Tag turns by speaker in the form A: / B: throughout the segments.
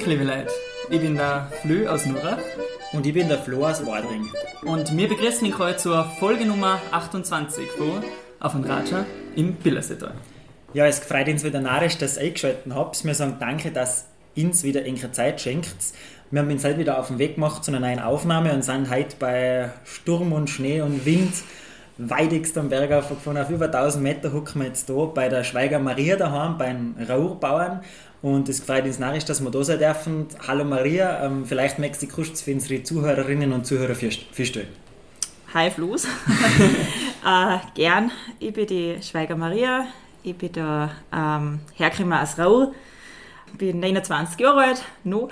A: liebe Leute. Ich bin der Flö aus Nurach.
B: Und ich bin der Flo aus Wadring.
A: Und wir begrüßen euch heute zur Folge Nummer 28 von Auf und Raja im Billersetal.
B: Ja, es freut uns wieder narrisch, dass ihr eingeschaltet habt. Wir sagen danke, dass ihr uns wieder eure Zeit schenkt. Wir haben uns heute wieder auf den Weg gemacht zu einer neuen Aufnahme und sind heute bei Sturm und Schnee und Wind weidigst am Berg aufgefahren. Auf über 1000 Meter hocken wir jetzt hier bei der Schweiger Maria daheim, beim Raurbauern. Und es freut uns narrisch, dass wir da sein dürfen. Hallo Maria, ähm, vielleicht möchtest du kurz für unsere Zuhörerinnen und Zuhörer vorstellen.
C: Hi Flus. äh, gern, ich bin die Schweiger Maria. Ich bin da ähm, hergekommen aus Rau. bin 29 Jahre alt, no.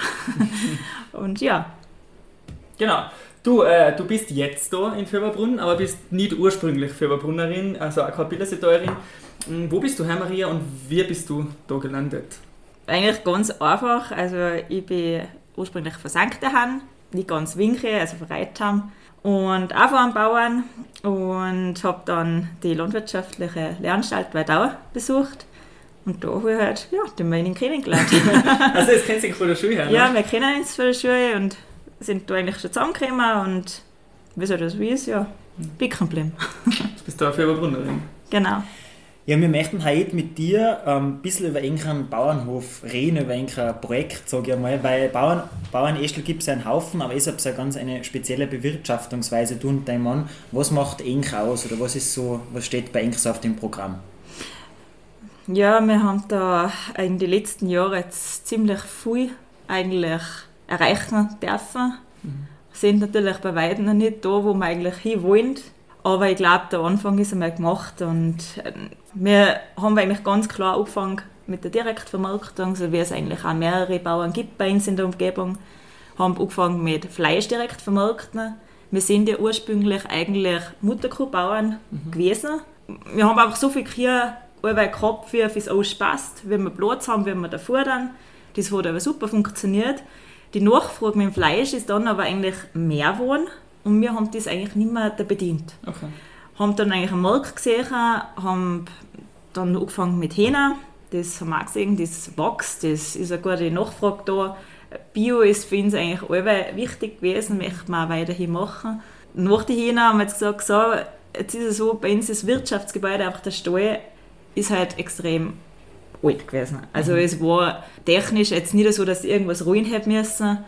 C: und ja.
A: Genau. Du, äh, du bist jetzt da in Fürberbrunn, aber bist nicht ursprünglich Fürberbrunnerin, also auch keine Bilderseteurin. Wo bist du her, Maria, und wie bist du da gelandet?
C: Eigentlich ganz einfach. Also ich bin ursprünglich von St. Nicht ganz Winke, also von Reitheim. Und auch von einem Bauern und habe dann die landwirtschaftliche Lehranstalt bei Dauer besucht. Und da habe ich halt ja, den Meinen kennengelernt.
A: also das kennst du von der Schule her, ne?
C: Ja, wir kennen uns von der Schule und sind da eigentlich schon zusammengekommen und wieso das wie ist, ja, bin geblieben.
A: Du bist da für Überbrunnerin.
C: Genau.
B: Ja, wir möchten heute mit dir ähm, ein bisschen über einen Bauernhof reden, über ein Projekt, sage ich einmal, weil Bauern, Bauernestel gibt es einen Haufen, aber ich habe ja ganz eine spezielle Bewirtschaftungsweise, du und dein Mann. Was macht Enk aus oder was ist so, was steht bei Enk so auf dem Programm?
C: Ja, wir haben da in den letzten Jahren jetzt ziemlich viel eigentlich erreichen dürfen. Mhm. Sind natürlich bei weitem noch nicht da, wo wir eigentlich hin wollen. Aber ich glaube, der Anfang ist einmal gemacht und äh, wir haben eigentlich ganz klar angefangen mit der Direktvermarktung, so wie es eigentlich auch mehrere Bauern gibt bei uns in der Umgebung. Haben angefangen mit Fleisch direkt vermarkten. Wir sind ja ursprünglich eigentlich Mutterkuhbauern mhm. gewesen. Wir haben einfach so viel Kühe gehabt, wie es alles passt, wenn wir Platz haben, wenn wir da fordern. Das hat aber super funktioniert. Die Nachfrage mit dem Fleisch ist dann aber eigentlich mehr geworden und wir haben das eigentlich nicht mehr bedient. Okay. Haben dann eigentlich einen Markt gesehen, haben dann angefangen mit Hähner, das haben wir auch gesehen, das wächst, das ist eine gute Nachfrage da. Bio ist für uns eigentlich alle wichtig gewesen, möchten wir auch weiterhin machen. Nach den Hähner haben wir jetzt gesagt, so, jetzt ist es so, bei uns das Wirtschaftsgebäude, einfach der Stall, ist halt extrem alt gewesen. Also mhm. es war technisch jetzt nicht so, dass irgendwas ruhen hätte müssen.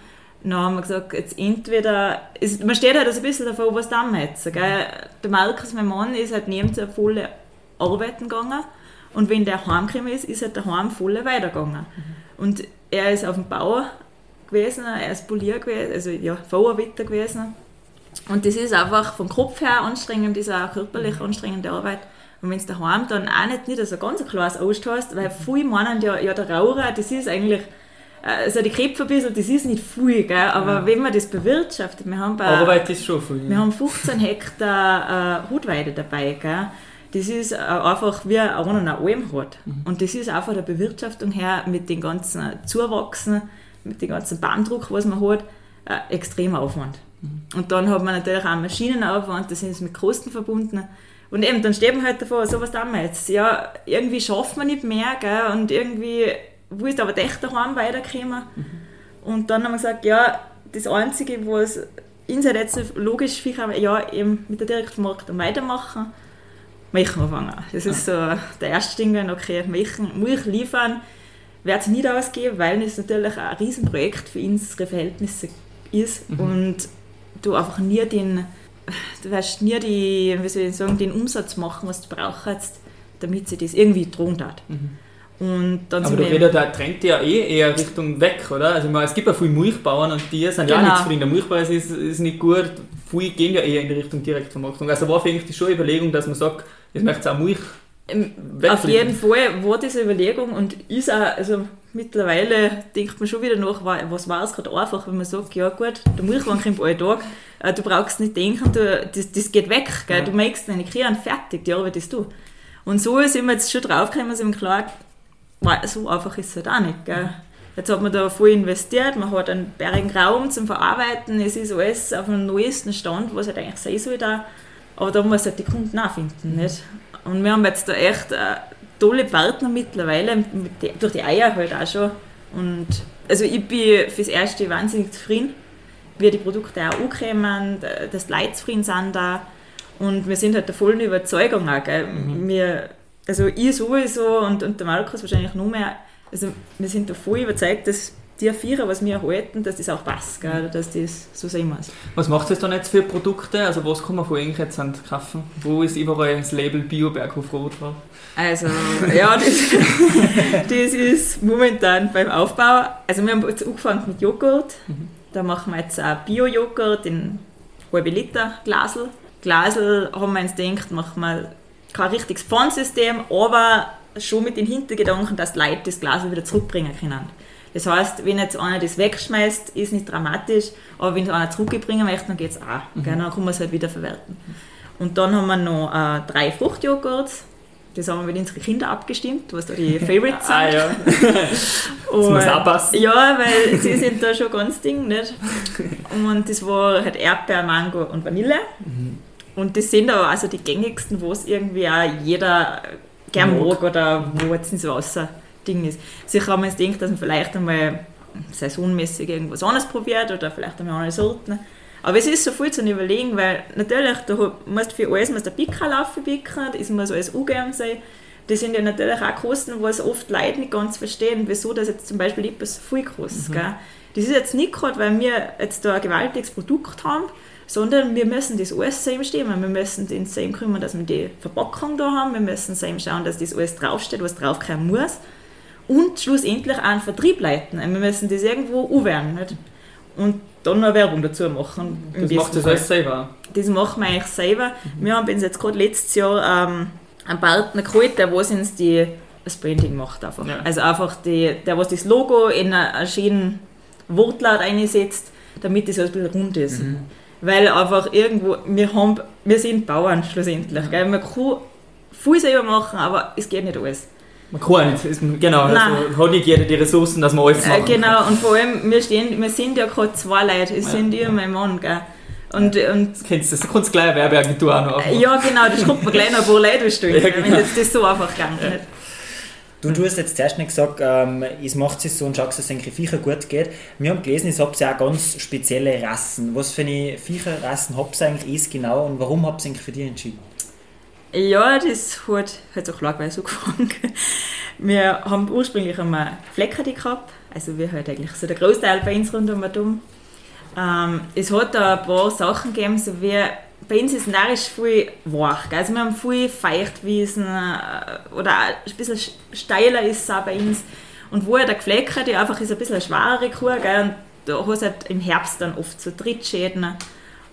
C: Dann haben wir gesagt, jetzt entweder, es, man steht halt also ein bisschen davor, was dann jetzt. Gell? Der Markus, mein Mann, ist halt neben der volle Arbeiten gegangen und wenn der heimgekommen ist, ist halt daheim voll weitergegangen. Mhm. Und er ist auf dem Bau gewesen, er ist Polier gewesen, also ja, Bauarbeiter gewesen. Und das ist einfach vom Kopf her anstrengend, das ist auch körperlich mhm. anstrengende Arbeit. Und wenn du daheim dann auch nicht, nicht so ganz ein klares Ost hast, weil viele meinen ja, ja der Raucher, das ist eigentlich, also die Krebs ein bisschen, das ist nicht viel, gell? aber ja. wenn man das bewirtschaftet, wir haben bei,
A: Arbeit ist schon viel.
C: Wir haben 15 Hektar äh, Hutweide dabei, gell? das ist äh, einfach wie einer eine Alm hat. Mhm. Und das ist auch von der Bewirtschaftung her mit den ganzen Zuwachsen, mit dem ganzen Bahndruck, was man hat, äh, extremer Aufwand. Mhm. Und dann hat man natürlich auch Maschinenaufwand, das ist mit Kosten verbunden. Und eben, dann steht man halt davor, so was tun wir jetzt. Ja, irgendwie schafft man nicht mehr, gell? und irgendwie willst du aber echt daheim weiterkommen. Mhm. Und dann haben wir gesagt, ja, das Einzige, was uns halt jetzt logisch viel ja, eben mit der Direktvermarktung weitermachen, Milch anfangen. Das ist so der erste Ding, okay, Milch, Milch liefern, wird es nicht ausgehen, weil es natürlich ein Riesenprojekt für unsere Verhältnisse ist mhm. und du einfach nie den du wirst nie die, wie soll ich sagen, den Umsatz machen, was du brauchst, damit sie das irgendwie drohen hat. Mhm. Und dann
A: Aber da geht der Trend ja eh eher Richtung weg, oder? Also meine, es gibt ja viele Milchbauern und die sind genau. ja nicht zufrieden. Der Milchpreis ist, ist nicht gut. Viele gehen ja eher in die Richtung Direktvermarktung. Also war für mich schon eine Überlegung, dass man sagt, jetzt möchte auch Milch
C: auf jeden Fall war diese Überlegung und ist auch, also mittlerweile denkt man schon wieder nach, was war es gerade einfach, wenn man sagt, ja gut, der Milchwagen kommt alle Tag, äh, du brauchst nicht denken, du, das, das geht weg, gell? Ja. du merkst deine Kühe fertig, die arbeitest du. Und so sind wir jetzt schon draufgekommen, sind wir klar, so einfach ist es halt auch nicht. Gell? Jetzt hat man da voll investiert, man hat einen bärigen Raum zum Verarbeiten, es ist alles auf dem neuesten Stand, was halt eigentlich sein soll da. Aber da muss halt die Kunden auch finden. Nicht? Und wir haben jetzt da echt äh, tolle Partner mittlerweile, durch die Eier halt auch schon Und also ich bin fürs Erste wahnsinnig zufrieden, wie die Produkte auch ankommen, dass die Leute zufrieden sind da. Und wir sind halt der vollen Überzeugung auch, gell? Mhm. Wir, also ich sowieso und, und der Markus wahrscheinlich noch mehr, also wir sind da voll überzeugt, dass die Vierer, was wir halten, dass das auch passt, gell? dass das so sein muss.
A: Was macht es dann jetzt für Produkte? Also was kann man von euch jetzt kaufen? Wo ist überall das Label Bio-Berghof Rot drauf?
C: Also, ja, das, das ist momentan beim Aufbau. Also wir haben jetzt angefangen mit Joghurt. Mhm. Da machen wir jetzt auch Bio-Joghurt in halbe Liter Glasel. Glasel haben wir uns gedacht, machen wir kein richtiges Pfandsystem, aber schon mit dem Hintergedanken, dass die Leute das Glas wieder zurückbringen können. Das heißt, wenn jetzt einer das wegschmeißt, ist nicht dramatisch, aber wenn es einer zurückbringen möchte, dann geht es auch. Mhm. Dann kann man es halt wieder verwerten. Und dann haben wir noch äh, drei Fruchtjoghurts. Das haben wir mit unseren Kindern abgestimmt, was da die Favorites sind. ah, ja. und, das muss auch passen. Ja, weil sie sind da schon ganz ding, nicht? Und das war halt Erdbeer, Mango und Vanille. Mhm. Und das sind aber also die gängigsten, wo es irgendwie auch jeder gern mag oder wo jetzt ins Wasser Ding ist. Sicher haben wir uns gedacht, dass man vielleicht einmal saisonmäßig irgendwas anderes probiert oder vielleicht einmal andere Sorten. Aber es ist so viel zu überlegen, weil natürlich, du musst für alles musst ein Picker laufen picken, das muss alles angegeben sein. Das sind ja natürlich auch Kosten, wo es oft Leute nicht ganz verstehen, wieso das jetzt zum Beispiel etwas viel kostet. Mhm. Das ist jetzt nicht gerade, weil wir jetzt da ein gewaltiges Produkt haben, sondern wir müssen das alles selber stimmen. Wir müssen uns selber kümmern, dass wir die Verpackung da haben, wir müssen selber schauen, dass das alles draufsteht, was draufkommen muss und schlussendlich auch einen Vertrieb leiten. Wir müssen das irgendwo anwählen. Nicht? Und dann noch Werbung dazu machen.
A: Das macht das alles selber?
C: Das machen wir eigentlich selber. Mhm. Wir haben jetzt gerade letztes Jahr ähm, einen Partner geholt, der was uns die, das Branding macht. Einfach. Ja. Also einfach die, der was das Logo in einen schönen Wortlaut einsetzt, damit das alles ein bisschen rund ist. Mhm. Weil einfach irgendwo, wir, haben, wir sind Bauern schlussendlich. Gell? Man kann viel selber machen, aber es geht nicht alles.
A: Man kann nicht, genau, also hat nicht jeder die Ressourcen, dass man alles macht.
C: Äh, genau, und vor allem, wir, stehen, wir sind ja gerade zwei Leute, es ja. sind ich und mein Mann, gell. Und, und
A: das kennst du, das kannst du gleich eine Werbeagentur auch noch
C: aufmachen. Ja, genau, das kommt man gleich noch ein paar Leute stellen, ja, genau. wenn jetzt das so einfach gegangen ja.
B: Du, du hast jetzt zuerst nicht gesagt, ähm, es macht es so und schaut, dass es den Viecher gut geht. Wir haben gelesen, es habt ja auch ganz spezielle Rassen. Was für eine Viecherrassen habt ihr eigentlich ist genau und warum habt ihr eigentlich für die entschieden?
C: Ja, das hat, hat auch klar so gefangen. Wir haben ursprünglich einmal Fleckerte gehabt, also wir halt eigentlich so der Großteil bei uns rund um und ähm, Es hat da ein paar Sachen gegeben, so wie bei uns ist narisch viel wach. Also wir haben viel Feuchtwiesen äh, oder ein bisschen steiler ist es auch bei uns. Und wo der Gefleckerte einfach ist ein bisschen eine schwerere Kuh, gell? und da hast du halt im Herbst dann oft so Trittschäden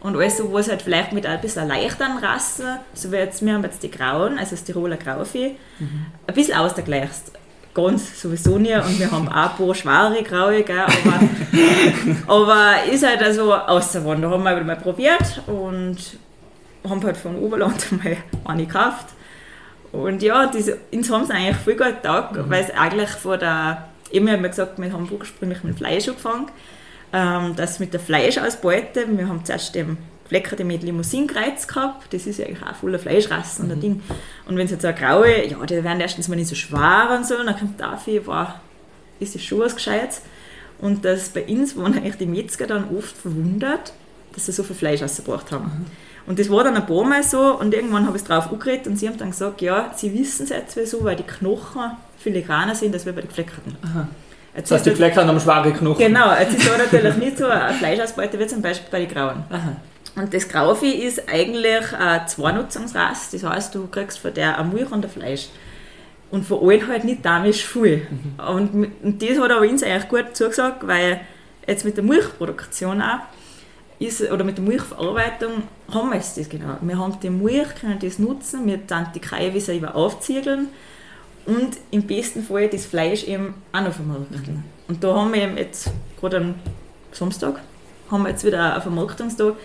C: und alles so, was halt vielleicht mit ein bisschen leichteren Rassen, so wie jetzt, wir haben jetzt die Grauen, also das Tiroler Grauvieh, mhm. ein bisschen ausgleichst. Ganz sowieso nicht und wir haben auch ein paar schwere Graue, gell, aber, aber ist halt also ausgewandert. Da haben wir mal probiert und haben halt von Oberland mal eine gekauft. Und ja, diese, uns haben sie eigentlich voll gut gedacht, mhm. weil es eigentlich vor der, eben haben wir gesagt, wir haben ursprünglich mit Fleisch angefangen ähm, das mit der Fleischausbeute, wir haben zuerst den Fleckerte mit Limousinekreuz gehabt, das ist ja eigentlich auch voller Fleischrassen mhm. Ding. Und wenn es jetzt so eine graue, ja, die werden erstens mal nicht so schwer und so, und dann kommt dafür, wow, ist das schon was Gescheites. Und das bei uns waren eigentlich die Metzger dann oft verwundert, dass sie so viel Fleisch ausgebracht haben. Mhm. Und das war dann ein paar Mal so und irgendwann habe ich es drauf angeredet und sie haben dann gesagt, ja, sie wissen es jetzt wieso, weil die Knochen filigraner sind als wir bei den Gefleckerten. Aha.
A: Jetzt das heißt, die Flecken haben schwache Knochen.
C: Genau, jetzt ist so natürlich nicht so eine Fleischausbeute wie zum Beispiel bei den Grauen. Aha. Und das Grauvieh ist eigentlich eine Zweinutzungsrasse, das heißt, du kriegst von der eine Milch und ein Fleisch. Und von allen halt nicht damisch viel. Mhm. Und, und das hat aber uns eigentlich gut zugesagt, weil jetzt mit der Milchproduktion auch, ist, oder mit der Milchverarbeitung haben wir es das genau. Wir haben die Milch, können das nutzen, wir dann die Kreie selber aufziegeln und im besten Fall das Fleisch eben auch noch vermarkten. Mhm. Und da haben wir eben jetzt gerade am Samstag haben wir jetzt wieder einen Vermarktungstag.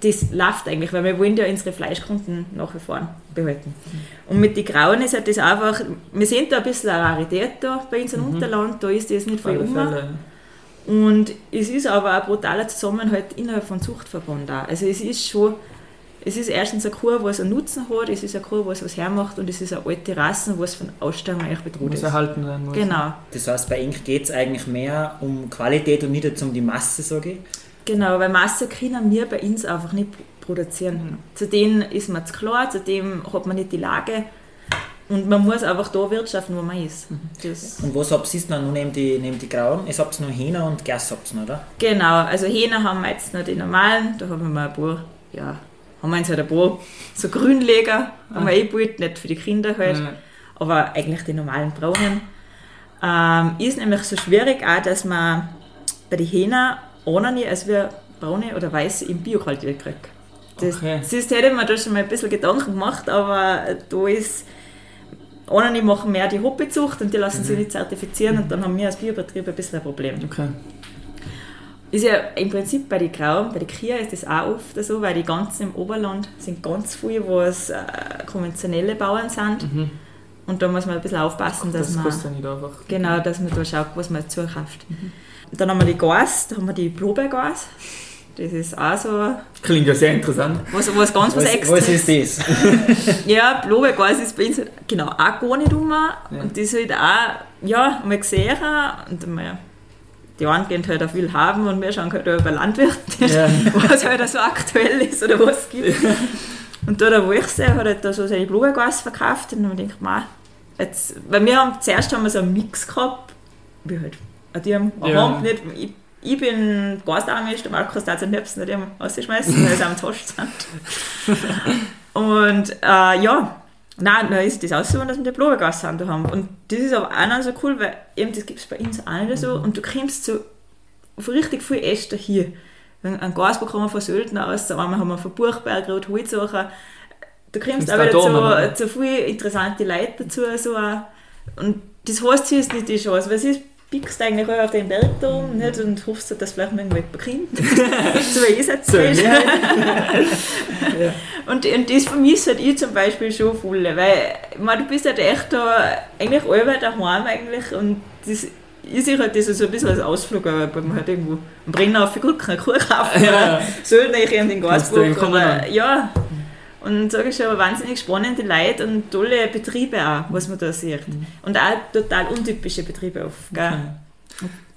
C: Das läuft eigentlich, weil wir wollen ja unsere Fleischkunden nach wie vor behalten. Und mit den Grauen ist halt das einfach, wir sind da ein bisschen eine Rarität da bei uns im mhm. Unterland, da ist das nicht viel um. Und es ist aber ein brutaler Zusammenhalt innerhalb von Zuchtverband auch. Also es ist schon es ist erstens eine Kuh, die einen Nutzen hat, es ist eine Kuh, die was hermacht und es ist eine alte Rasse, die von Aussterben eigentlich bedroht
A: muss
C: ist.
A: erhalten werden muss.
C: Genau.
B: Das heißt, bei Ink geht es eigentlich mehr um Qualität und nicht jetzt um die Masse, sage ich.
C: Genau, weil Masse können wir bei uns einfach nicht produzieren.
A: Mhm.
C: Zudem ist man zu klar, zudem hat man nicht die Lage und man muss einfach da wirtschaften, wo man ist.
A: Mhm.
C: Das,
B: Und was habt ihr noch neben die, neben die Grauen? Es habt noch Hähner und Gers habt ihr noch, oder?
C: genau, also Hähner haben wir jetzt noch die normalen, da haben wir ein paar, ja, haben wir jetzt halt ein paar so Grünleger, haben wir eh gebaut, nicht für die Kinder halt,
A: Ja.
C: aber eigentlich die normalen braunen. Ähm, ist nämlich so schwierig auch, dass man bei den Hähnen ohne nie als wir braune oder weiße im Bioqualität kriegt. Das,
A: Okay.
C: ist, hätte mir da schon mal ein bisschen Gedanken gemacht, aber da ist ohne machen mehr die Hoppezucht und die lassen sich nicht zertifizieren und dann haben wir als Biobetrieb ein bisschen ein Problem.
A: Okay.
C: Ist ja im Prinzip bei den Grauen, bei den Kia ist das auch oft so, weil die ganzen im Oberland sind ganz viele, wo es äh, konventionelle Bauern sind.
A: Mhm.
C: Und da muss man ein bisschen aufpassen, dass
A: Das
C: man,
A: nicht einfach.
C: genau, dass man da schaut, was man zukauft. Dann haben wir die Gas, da haben wir die Blaubeergas. Das ist auch so
A: Klingt ja sehr interessant.
C: was, was ganz was,
B: Was,
C: extra.
B: was ist das?
C: Ja, Blaubeergas ist bei uns halt, genau auch gar nicht rum.
A: Ja.
C: Und das ist halt auch, ja, mal gesehen und mal, die einen gehen halt auch viel haben und wir schauen halt auch über Landwirte,
A: Ja.
C: was halt so aktuell ist oder was es gibt. Und da der Wolchsee hat halt da so seine Blaubeergas verkauft und dann habe ich gedacht, man, jetzt, weil wir haben, zuerst haben wir so einen Mix gehabt, wie halt, die haben,
A: Ja.
C: nicht, ich, ich bin Gasdarmisch, der Markus darf den Nöpsen nicht rausschmeißen, weil sie am Tosch sind. Und äh, ja, nein, dann ist das ausgesucht, dass wir die Blaubeergas haben. da haben. Und das ist aber auch noch so cool, weil eben das gibt es bei uns auch nicht so. Und du kommst so von richtig viel Äste hier. Wenn Ein Gas bekommen von Sölden aus, einmal haben wir von Buchberg, Rot, Holzocher. Du kommst auch
A: auch
C: wieder zu, zu viele interessante Leute dazu. So auch. Und das heißt, hier ist nicht die Chance, weil es ist pickst eigentlich auch auf den Berg oben nicht, und hoffst, dass vielleicht mal irgendwer bekommt. so jetzt
A: So,
C: sehe.
A: ja.
C: Und, und das vermisse halt ich zum Beispiel schon voll, weil meine, du bist halt echt da, eigentlich alle daheim eigentlich und das, ich sehe halt das so ein bisschen als Ausflug, aber wenn man halt irgendwo am Brenner auf die Gurken eine Kuh kaufen
A: Ja.
C: soll nicht in den
A: kommen
C: aber ja. Und sage ich schon, wahnsinnig spannende Leute und tolle Betriebe auch, was man da sieht. Und auch total untypische Betriebe oft, gell?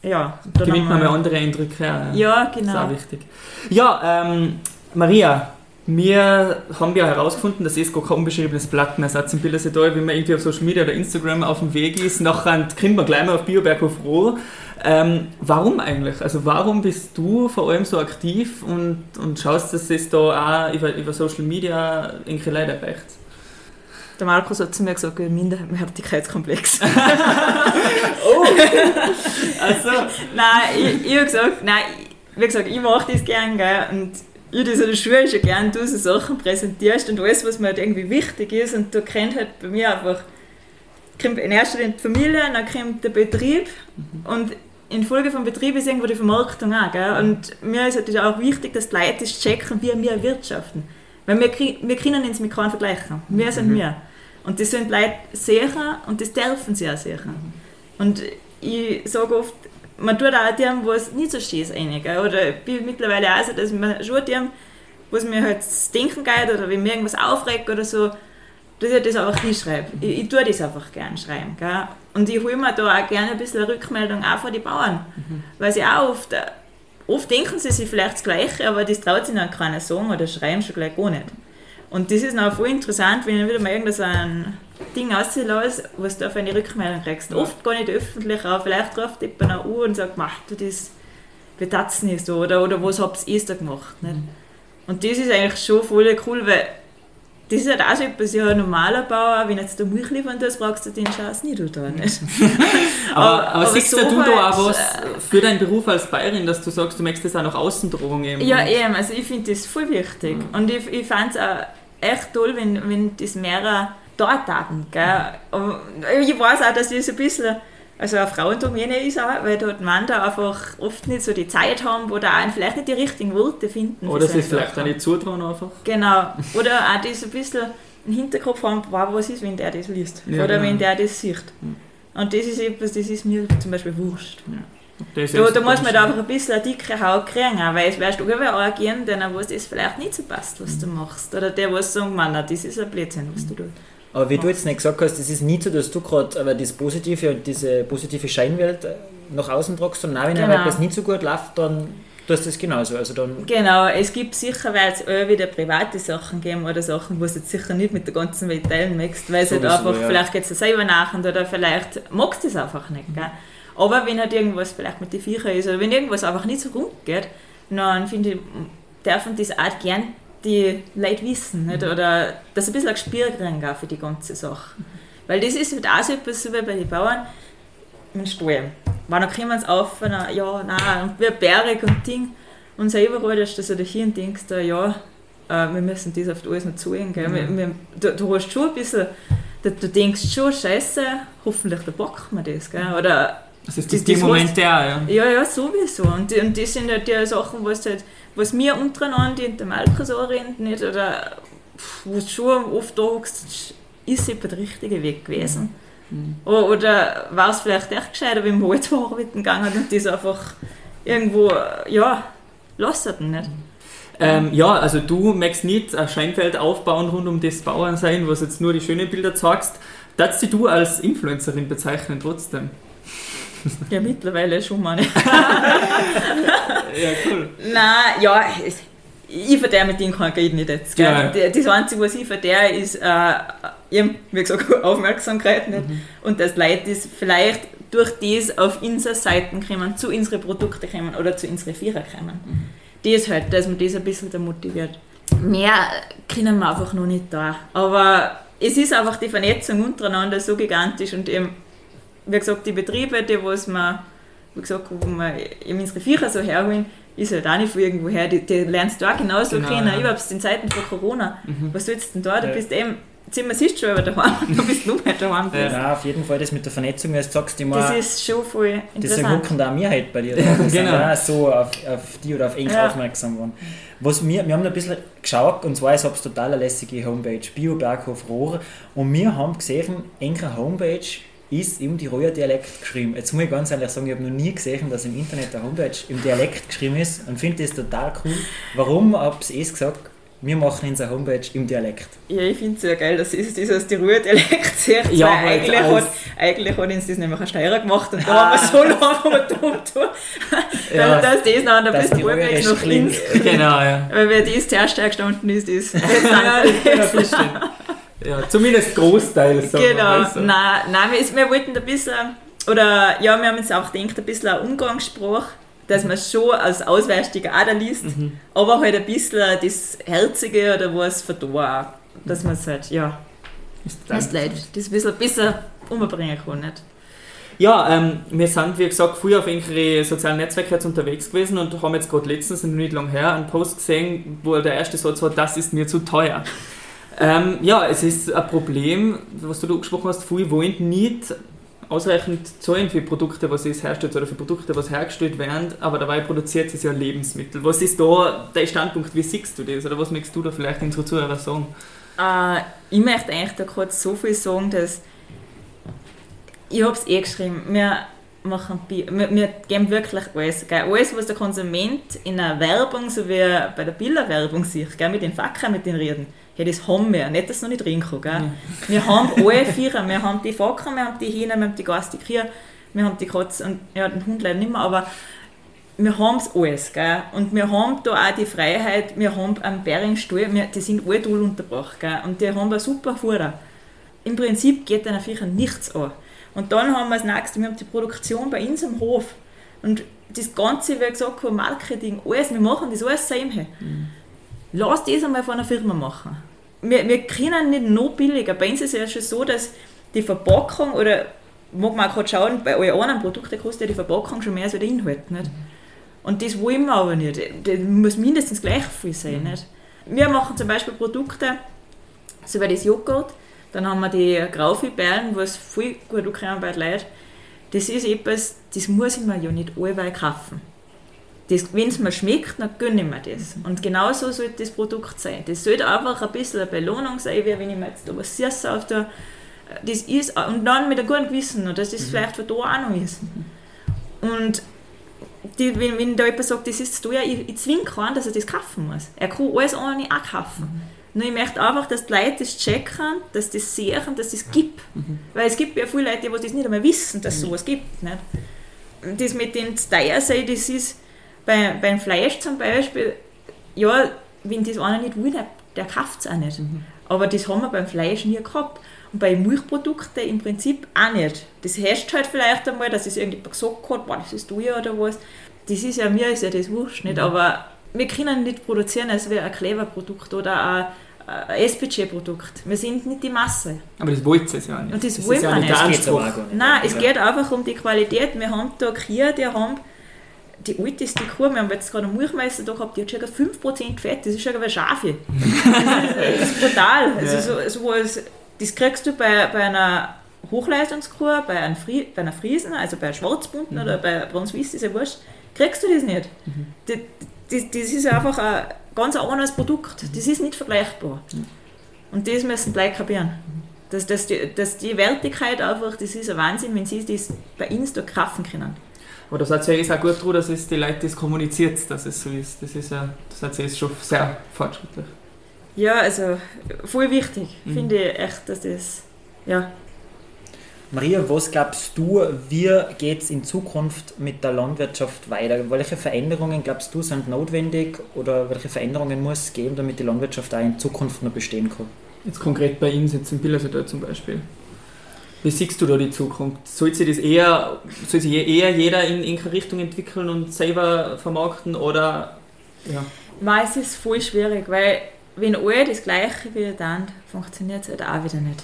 C: Ja. und dann
A: Gewinnt man mal andere Eindrücke. Ja,
C: Ja,
A: Das ist
C: genau.
A: auch wichtig. Ja, ähm, Maria, wir haben ja herausgefunden, dass es gar kein unbeschriebenes Blatt mehr ist. Im Bildersetal, wenn man irgendwie auf Social Media oder Instagram auf dem Weg ist, nachher kommt man gleich mal auf Bioberghof Roh. Ähm, warum eigentlich? Also warum bist du vor allem so aktiv und, und schaust, dass es da auch über, über Social Media irgendwie Leute erreicht?
C: Der Markus hat zu mir gesagt, Minderwertigkeitskomplex.
A: Also,
C: nein, ich, ich habe gesagt, nein, ich, wie gesagt, ich mache das gern, gell, und ich in der Schule schon gern, du so Sachen präsentierst und alles, was mir halt irgendwie wichtig ist, und da kennt halt bei mir einfach, kommt in erster Linie die Familie, dann kommt der Betrieb, und in Folge vom Betrieb ist irgendwo die Vermarktung auch, gell, und mir ist halt auch wichtig, dass die Leute das checken, wie wir wirtschaften. Weil wir, wir können uns mit keinem vergleichen. Wir sind wir. Und das sind die Leute sicher und das dürfen sie auch sicher. Und ich sage oft, man tut auch dem, wo es nicht so schön ist, gell? Oder ich bin mittlerweile auch so, dass man schon dem, was mir halt das denken geht oder wenn mir irgendwas aufregt oder so, dass ich das einfach hinschreibe. Ich, ich tue das einfach gerne schreiben. Gell? Und ich hole mir da auch gerne ein bisschen eine Rückmeldung auch von den Bauern. Weil sie auch oft, äh, oft denken sie sich vielleicht das Gleiche, aber das traut sich dann keiner sagen oder schreiben schon gleich gar nicht. Und das ist noch voll interessant, wenn ich wieder mal irgendein so ein Ding auslasse, was du auf eine Rückmeldung kriegst. Oft gar nicht öffentlich, aber vielleicht man auch an und sagt, mach du das, wie das nicht so, oder, oder was habt ihr da gemacht. Nicht? Und das ist eigentlich schon voll cool, weil das ist halt auch so etwas, ja, ein normaler Bauer, wenn jetzt der Milch liefern tust, brauchst du den Scheiß nicht, du da nicht.
A: aber,
C: Aber-
A: aber, siehst
C: so
A: du da auch
C: halt,
A: was für deinen Beruf als Bayerin, dass du sagst, du möchtest das auch nach außen tragen eben?
C: Ja, eben, also ich finde das voll wichtig. Und ich, ich fand es auch echt toll, wenn, wenn das mehrere dort taten. Gell? Aber ich weiß auch, dass das ein bisschen, also ein Frauendomäne ist auch, weil dort Mann da einfach oft nicht so die Zeit haben oder auch vielleicht nicht die richtigen Worte finden.
A: Oder ist vielleicht auch nicht zutrauen einfach.
C: Genau. Oder auch das ein bisschen im Hinterkopf haben, wow, was ist, wenn der das liest.
A: Ja,
C: oder
A: genau.
C: wenn der das sieht. Und das ist etwas, das ist mir zum Beispiel wurscht. Da, da muss man da einfach ein bisschen eine dicke Haut kriegen, weil es weißt du überall gehen, denen, wo es das vielleicht nicht so passt, was du machst. Oder der, was sagt, Mann, das ist ein Blödsinn, was du tust.
B: Aber wie du jetzt nicht gesagt hast, es ist nicht so, dass du gerade das Positive und diese positive Scheinwelt äh, nach außen tragst, sondern auch wenn genau. etwas nicht so gut läuft, dann tust du das genauso. Also dann
C: genau, es gibt sicher, weil es auch wieder private Sachen geben oder Sachen, wo du jetzt sicher nicht mit der ganzen Welt teilen möchtest, weil es halt einfach, ja. vielleicht geht es selber nach oder vielleicht magst du es einfach nicht. Gell? Aber wenn halt irgendwas vielleicht mit den Viechern ist oder wenn irgendwas einfach nicht so gut geht, dann finde ich, dürfen das auch gern die Leute wissen. Nicht? Mhm. Oder dass ein bisschen ein Gespür kriegen für die ganze Sache. Weil das ist halt auch so etwas so wie bei den Bauern im Stall. Weil dann kommen sie auf, na, ja, nein, und wir Berg und Ding. Und selber ist das so hier und denkst, ja, äh, wir müssen das auf alles noch zugehen. Gell? Mhm. Wir, wir, du, du, hast schon ein bisschen, du, du denkst schon, scheiße, hoffentlich da packen wir das. Gell? Oder
A: das ist das, die Momente auch, ja.
C: Ja, ja, sowieso. Und, und das sind halt die Sachen, was, halt, was wir untereinander in der Malkos anreden, nicht? Oder wo du schon oft da ist es der richtige Weg gewesen. Mhm. Oder war es vielleicht echt gescheiter, wenn wir heute arbeiten gegangen und das einfach irgendwo, ja, lassen nicht?
A: Ähm, ja, also du möchtest nicht ein Scheinfeld aufbauen rund um das Bauern sein, was jetzt nur die schönen Bilder zeigst. Darfst du als Influencerin bezeichnen trotzdem?
C: Ja, mittlerweile schon mal. ja,
A: cool.
C: Nein, ja, ich verteile mit denen kein Geld nicht jetzt. Ja. Das Einzige, was ich verteile, ist, äh, wie gesagt, Aufmerksamkeit. Nicht? Mhm. Und dass Leute das vielleicht durch das auf unsere Seiten kommen, zu unseren Produkten kommen oder zu unseren Vierer kommen. Mhm. Das halt, dass man das ein bisschen da motiviert. Mehr können wir einfach noch nicht da. Aber es ist einfach die Vernetzung untereinander so gigantisch und eben wie gesagt, die Betriebe, die was man, wie gesagt, wo man eben unsere Viecher so herholen, ist halt auch nicht von irgendwo her. Die, die lernst du auch genauso genau, kennen. Ja. Überhaupt in Zeiten vor Corona. Mhm. Was sollst du denn da? Du ja. bist eben Zimmer siehst du schon über daheim, du bist nur mehr daheim.
B: Ja. ja, auf jeden Fall das mit der Vernetzung, wie du sagst,
C: immer, das ist schon voll interessant.
B: Deswegen gucken da wir halt bei dir. Ja, wir genau. auch so auf, auf die oder auf Englisch ja. aufmerksam geworden. Was wir, wir haben ein bisschen geschaut, und zwar, ich habe es total eine lässige Homepage, Bioberghof Rohr, und wir haben gesehen, Enker Homepage ist im Tiroler Dialekt geschrieben. Jetzt muss ich ganz ehrlich sagen, ich habe noch nie gesehen, dass im Internet der Homepage im Dialekt geschrieben ist und finde das total cool. Warum habe ich es gesagt? Wir machen unsere Homepage im Dialekt.
C: Ja, ich finde es sehr geil, dass es dieses Tiroler Dialekt sehr
A: ja, halt
C: eigentlich, hat, eigentlich hat uns das nämlich ein Steirer gemacht und da ah. haben wir so lange wir tun, ja, dass das noch ein bisschen Urweg noch klingt.
A: Genau, ja.
C: Weil wer das zuerst gestanden ist, ist
A: das ja, zumindest Großteil.
C: Genau, also. nein, nein wir, wir wollten ein bisschen, oder ja, wir haben jetzt auch gedacht, ein bisschen eine Umgangssprache, dass man es schon als Auswärtiger auch da liest, mhm. aber halt ein bisschen das Herzige oder was auch, dass man es halt, ja, das Leid, das ein bisschen, bisschen umbringen kann. Nicht?
A: Ja, ähm, wir sind, wie gesagt, früher auf irgendwelchen sozialen Netzwerken jetzt unterwegs gewesen und haben jetzt gerade letztens, nicht lang her, einen Post gesehen, wo der erste Satz war, das ist mir zu teuer. Ähm, ja, es ist ein Problem, was du angesprochen hast, viele wollen nicht ausreichend zahlen für Produkte, was es herstellt oder für Produkte, was hergestellt werden, aber dabei produziert es ja Lebensmittel. Was ist da dein Standpunkt? Wie siehst du das oder was möchtest du da vielleicht unsere Zuhörer sagen?
C: Äh, ich möchte eigentlich da kurz so viel sagen, dass ich habe es eh geschrieben, wir, machen wir, wir geben wirklich alles. Gell? Alles, was der Konsument in einer Werbung, so wie bei der Bilderwerbung sieht, gell? mit den Fakten, mit den Reden, ja, das haben wir. Nicht, dass es noch nicht drin kann. Gell? Wir haben alle vier. Wir haben die Facken, wir haben die Hähne, wir haben die Gas, die Kühe, wir haben die Katze und ja, den Hund leider nicht mehr, aber wir haben es alles. Gell? Und wir haben da auch die Freiheit, wir haben einen Bäringstuhl, wir, die sind alle toll untergebracht. Gell? Und die haben ein super Futter. Im Prinzip geht den Viechern nichts an. Und dann haben wir das nächste, wir haben die Produktion bei uns am Hof. Und das Ganze, wie gesagt, Marketing, alles, wir machen das alles selber. Mhm. Lass das einmal von einer Firma machen. Wir, wir können nicht noch billiger. Bei uns ist es ja schon so, dass die Verpackung, oder mag man auch gerade schauen, bei euren anderen Produkten kostet ja die Verpackung schon mehr als der Inhalt. Nicht? Und das wollen wir aber nicht. Das muss mindestens gleich viel sein. Nicht? Wir machen zum Beispiel Produkte, so wie das Joghurt, dann haben wir die Graufiberlen, was viel gut ankommen bei den Leuten. Das ist etwas, das muss ich mir ja nicht allweil kaufen. Wenn es mir schmeckt, dann gönne ich mir das. Und genauso sollte das Produkt sein. Das sollte einfach ein bisschen eine Belohnung sein, wie wenn ich mir jetzt da was Süßes auf der... Das ist, und dann mit einem guten Gewissen, dass das mhm. vielleicht von da auch noch ist. Und die, wenn, wenn da jemand sagt, das ist zu teuer, ich, ich zwinge keinen, dass er das kaufen muss. Er kann alles andere auch kaufen. Mhm. Nur ich möchte einfach, dass die Leute das checken, dass das sehen, dass es das gibt. Mhm. Weil es gibt ja viele Leute, die das nicht einmal wissen, dass es mhm. sowas gibt. Nicht? Das mit den Teuer das ist bei, beim Fleisch zum Beispiel, ja, wenn das einer nicht will, der, der kauft es auch nicht. Mhm. Aber das haben wir beim Fleisch nie gehabt. Und bei Milchprodukten im Prinzip auch nicht. Das herrscht halt vielleicht einmal, dass es irgendjemand gesagt hat, boah, das ist teuer oder was. Das ist ja, mir ist ja das wurscht, nicht? Mhm. Aber wir können nicht produzieren, als wäre ein Clever-Produkt oder ein, ein SPG-Produkt. Wir sind nicht die Masse.
A: Aber das wollt ihr ja nicht.
C: Und das, das wollen wir ja nicht. nicht. Nein, es geht einfach um die Qualität. Wir haben da Kühe, die haben die älteste Kuh, wir haben jetzt gerade eine Milchmeister da gehabt, die hat schon 5% Fett, das ist schon ein Schafe. Das ist, brutal. Also so, so was, das kriegst du bei, bei einer Hochleistungskuh, bei, einem Frie, bei einer Friesen, also bei Schwarzbunten mhm. oder bei Brunswiss, ist ja wurscht, kriegst du das nicht. Mhm. Das, das, das, ist einfach ein ganz anderes Produkt. Das ist nicht vergleichbar. Mhm. Und das müssen gleich kapieren. Dass, dass, die, dass die Wertigkeit einfach, das ist ein Wahnsinn, wenn sie das bei uns da kaufen können.
A: Aber da seid ihr ja auch gut dran, dass es die Leute das kommuniziert, dass es so ist. Das ist ja, das ihr schon sehr fortschrittlich.
C: Ja, also voll wichtig, mhm. finde ich echt, dass das, ja.
B: Maria, was glaubst du, wie geht es in Zukunft mit der Landwirtschaft weiter? Welche Veränderungen glaubst du sind notwendig oder welche Veränderungen muss es geben, damit die Landwirtschaft auch in Zukunft noch bestehen kann?
A: Jetzt konkret bei Ihnen jetzt in Billersetal zum Beispiel. Wie siehst du da die Zukunft? Soll sich das eher, soll sich eher jeder in irgendeine Richtung entwickeln und selber vermarkten oder
C: ja? Nein, es ist voll schwierig, weil wenn alle das Gleiche wieder tun, funktioniert es halt auch wieder nicht.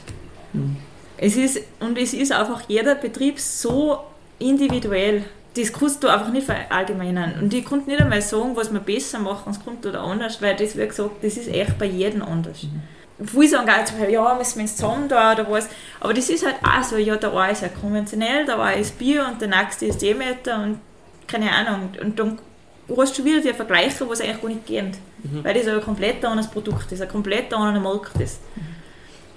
C: Mhm. Es ist, und es ist einfach jeder Betrieb so individuell. Das kannst du einfach nicht verallgemeinern. Und ich konnte nicht einmal sagen, was wir besser machen, es kommt oder anders, weil das, wie gesagt, das ist echt bei jedem anders. Mhm viele sagen auch, ja, müssen wir ins zusammen da oder was. Aber das ist halt auch so, ja, der eine ist ja konventionell, der eine ist Bier und der nächste ist Demeter und keine Ahnung. Und dann hast du schon wieder die Vergleiche, was eigentlich gar nicht gehen. Mhm. Weil das ein komplett anderes Produkt ist, ein komplett anderer Markt ist.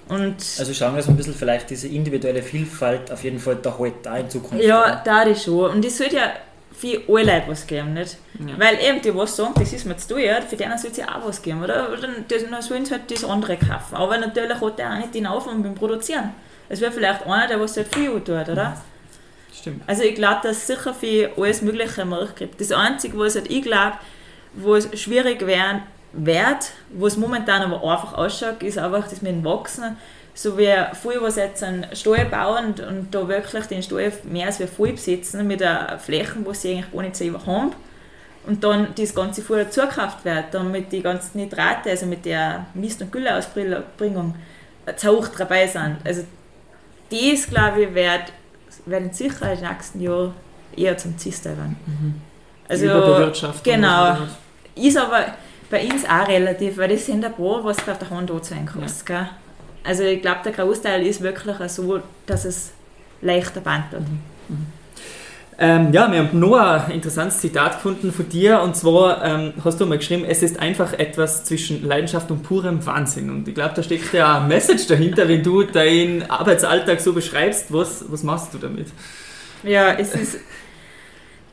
B: Und also schauen wir so ein bisschen vielleicht diese individuelle Vielfalt auf jeden Fall da halt da in Zukunft.
C: Ja, da ist schon. Und es sollte ja für alle Leute was geben, nicht? Ja. Weil eben die, was sagen, das ist mir zu teuer, für denen soll es ja auch was geben, oder? Dann, sollen sie halt das andere kaufen. Aber natürlich hat der auch nicht den Aufwand beim Produzieren. Es wäre vielleicht einer, der was halt viel tut, oder? Stimmt. Also ich glaube, dass es sicher für alles mögliche Milch gibt. Das Einzige, was halt ich glaube, wo es schwierig werden wird, wo es momentan aber einfach ausschaut, ist einfach das mit dem Wachsen so wie viele, was jetzt einen Stall bauen und, und da wirklich den Stall mehr als wir voll besitzen mit der Flächen, wo sie eigentlich gar nicht selber haben und dann das ganze Futter zugekauft wird, dann mit den ganzen Nitrate, also mit der Mist- und Gülleausbringung zu dabei sind. Also das, glaube ich, wird, werden sicher in den nächsten Jahren eher zum Zister werden. Mhm. Also, genau. Ist aber bei uns auch relativ, weil das sind ein paar, was auf der Hand anzeigen kannst. Ja. Also ich glaube, der Großteil ist wirklich so, dass es leichter bandelt. Mhm.
A: Ähm, ja, wir haben noch ein interessantes Zitat gefunden von dir und zwar ähm, hast du mal geschrieben, es ist einfach etwas zwischen Leidenschaft und purem Wahnsinn und ich glaube, da steckt ja ein Message dahinter, wenn du deinen Arbeitsalltag so beschreibst, was, was machst du damit?
C: Ja, es ist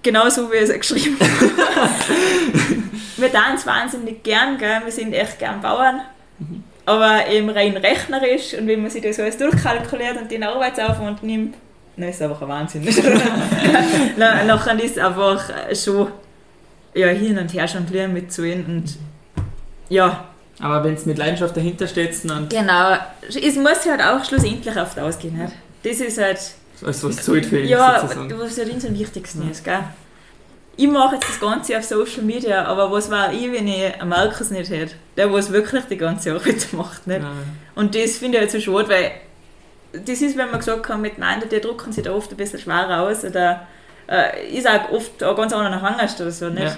C: genau so, wie ich es geschrieben habe. wir tun es wahnsinnig gern, gell? wir sind echt gern Bauern. Mhm. Aber eben rein rechnerisch und wenn man sich das alles durchkalkuliert und den Arbeitsaufwand nimmt, dann ist es einfach ein Wahnsinn. Nachher ist es einfach schon ja, hin und her jonglieren mit Zahlen und ja.
A: Aber wenn es mit Leidenschaft dahinter steht, dann...
C: Genau, es muss halt auch schlussendlich oft ausgehen. Nicht? Das ist halt...
A: Also was zahlt für
C: Ja, was für uns am wichtigsten ja. ist. Gell? Ich mache jetzt das Ganze auf Social Media, aber was war ich, wenn ich einen Markus nicht hätte, der was wirklich die ganze Arbeit macht. Nicht? Und das finde ich halt so schade, weil das ist, wenn man gesagt hat, miteinander, die drucken sich da oft ein bisschen schwerer aus oder äh, ist auch oft ein ganz anderer Hangast oder so, nicht? Ja.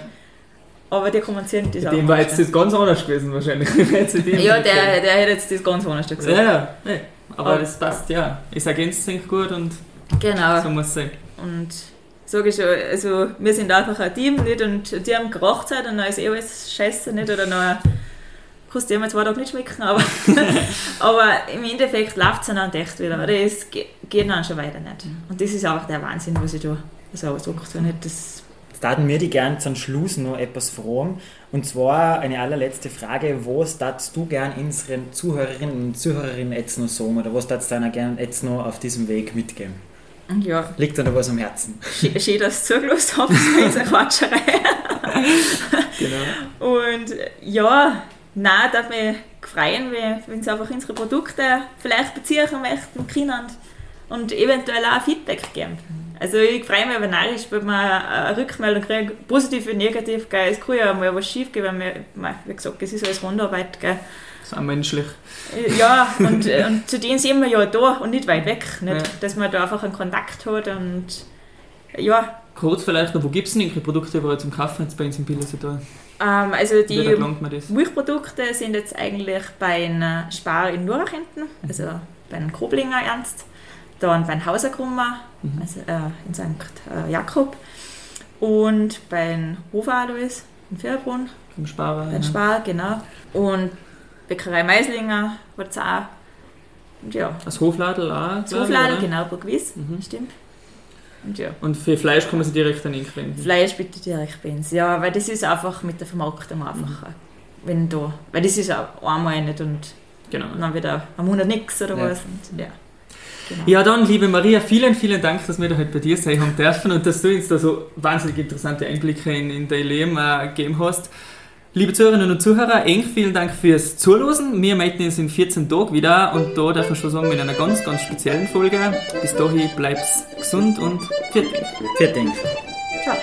C: Aber die kommunizieren das
A: auch. Dem war jetzt das ganz anders gewesen wahrscheinlich.
C: ja, der, der hätte jetzt das ganz anders gesagt.
A: Ja, ja. Nee. Aber, aber das passt, ja. Es ergänzt sich gut und
C: genau.
A: so muss es sein.
C: Und sage ich schon, also wir sind einfach ein Team nicht und die haben geracht und dann ist eh alles scheiße nicht oder dann kannst du immer zwei Tage nicht schmecken, aber, aber im Endeffekt läuft es dann echt wieder, oder? Es geht dann schon weiter nicht. Und das ist einfach der Wahnsinn, was ich da so sagt, nicht, das,
B: Jetzt würden wir die gerne zum Schluss noch etwas fragen. Und zwar eine allerletzte Frage. Was darfst du gern unseren Zuhörerinnen und Zuhörerinnen jetzt noch sagen? Oder was darfst du deiner gern jetzt noch auf diesem Weg mitgeben?
C: Ja.
B: Liegt dir noch was am Herzen?
C: Schön, dass du zugelassen hast bei dieser Quatscherei. genau. Und ja, nein, darf mich freuen, wenn sie einfach unsere Produkte vielleicht beziehen möchten, können und eventuell auch Feedback geben. Also ich freue mich aber narrisch, wenn man eine Rückmeldung kriegt, positiv wie negativ. Gell. Es kann ja mal was schief gehen, weil wie gesagt, es ist alles Rundarbeit. Gell.
A: Auch menschlich.
C: Äh, ja, und, und zu denen sind wir ja da und nicht weit weg. Nicht? Ja. Dass man da einfach einen Kontakt hat und ja.
A: Kurz vielleicht noch, wo gibt es denn die Produkte überall zum Kaufen jetzt bei uns in Bildersetal?
C: Ähm, also die Milchprodukte sind jetzt eigentlich bei einem Spar in Nurachenten, also bei einem Groblinger Ernst dann beim Hausergrummer, mhm. also äh, in St. Äh, Jakob und beim Hofer Alois in Vierbrunn.
A: Beim Sparer.
C: Beim ja. Sparer, genau. Und Bäckerei Meislinger hat es auch. Und ja.
A: Das Hofladel auch?
C: Das Hofladel, genau, Burgwies, mhm. stimmt. Und, ja.
A: und für Fleisch man sie direkt an ihn wenden?
C: Fleisch bitte direkt bei uns, ja, weil das ist einfach mit der Vermarktung einfacher. Mhm. Wenn da, weil das ist auch einmal nicht und genau. dann wieder am Monat nichts oder ja. was. Und, ja.
A: Genau. Ja, dann, liebe Maria, vielen, vielen Dank, dass wir da heute bei dir sein haben dürfen und dass du uns da so wahnsinnig interessante Einblicke in, in dein Leben äh, gegeben hast. Liebe Zuhörerinnen und Zuhörer, eng vielen Dank fürs Zuhören. Wir melden uns in 14 Tagen wieder und da darf ich schon sagen, mit einer ganz, ganz speziellen Folge. Bis dahin bleibt gesund und vielen Dank.
B: Vielen Dank. Ciao.